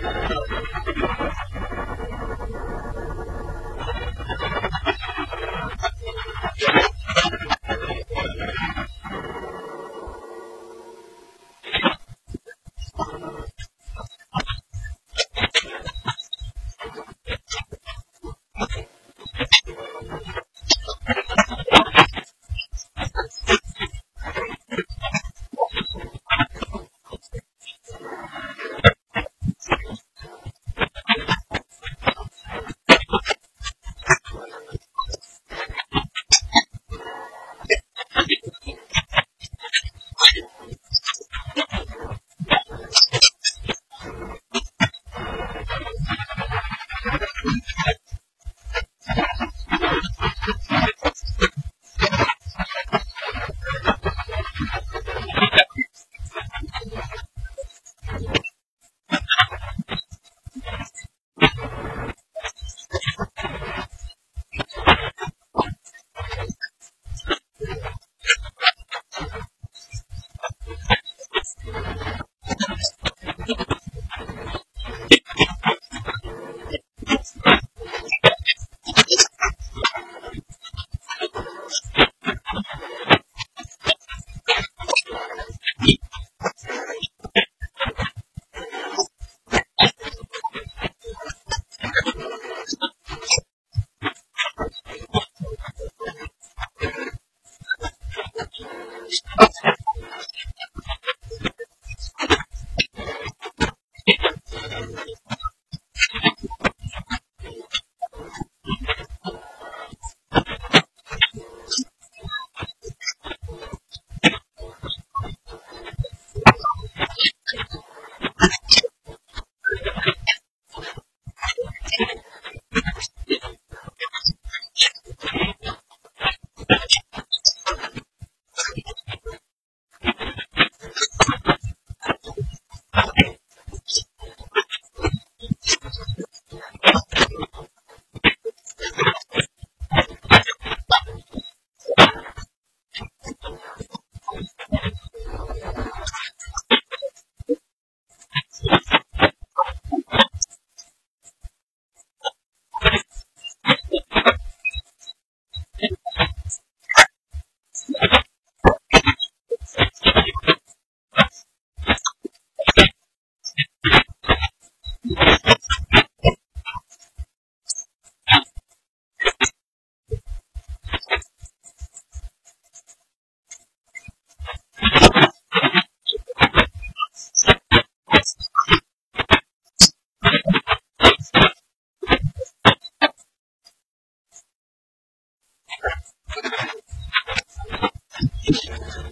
Thank you. あ。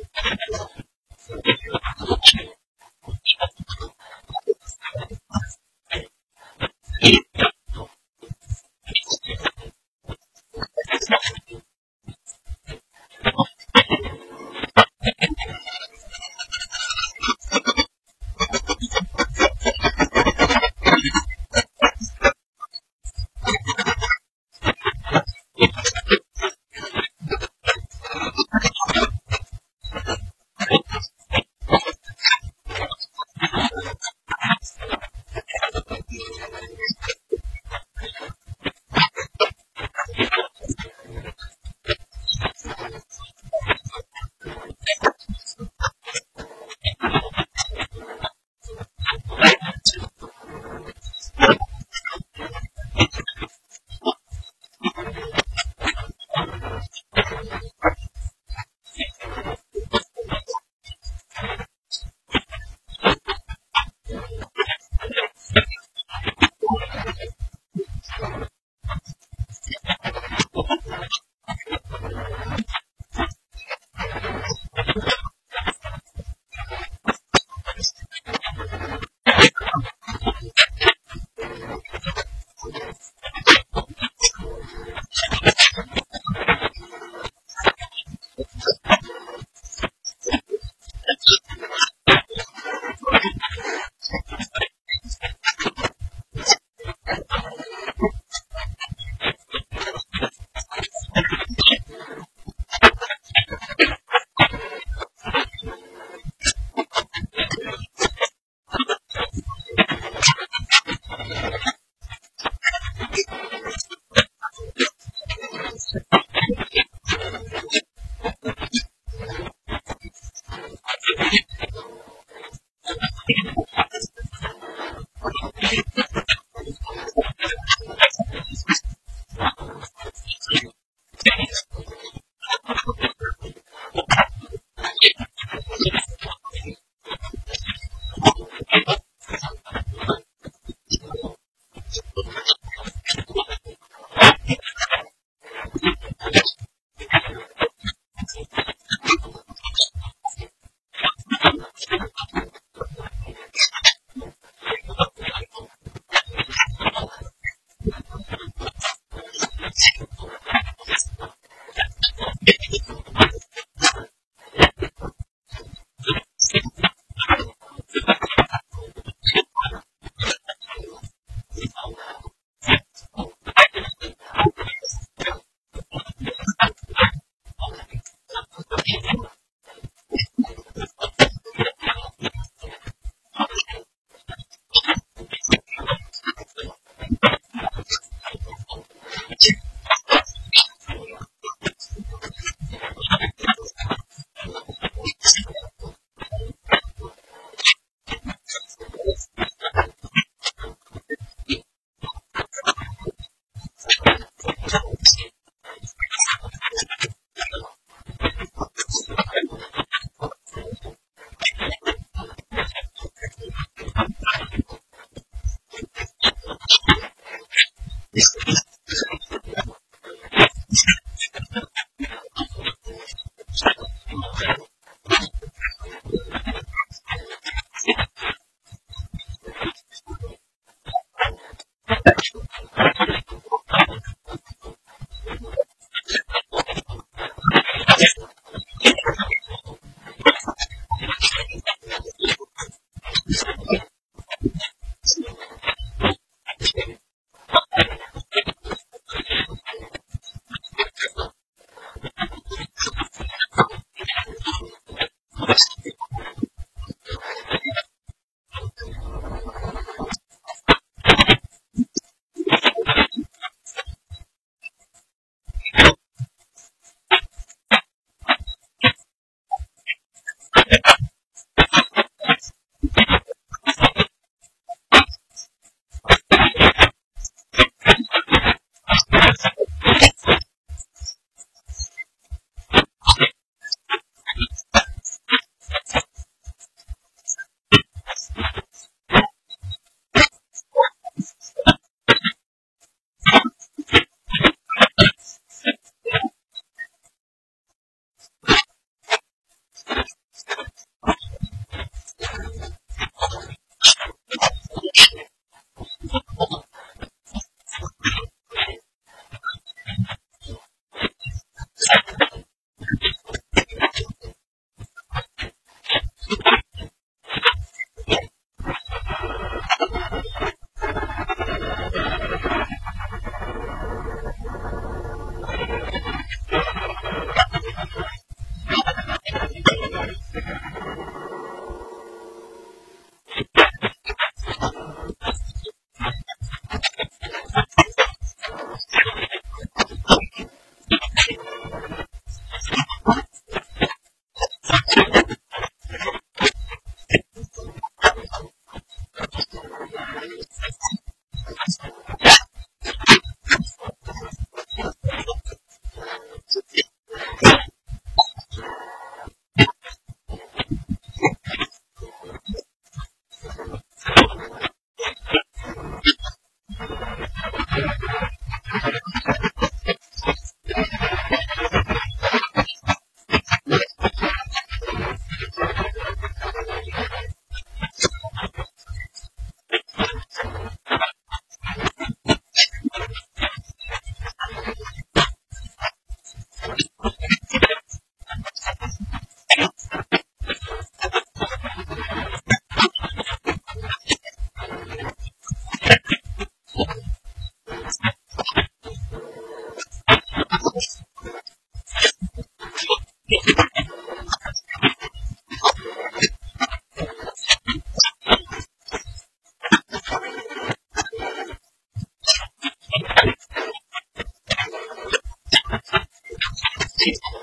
teach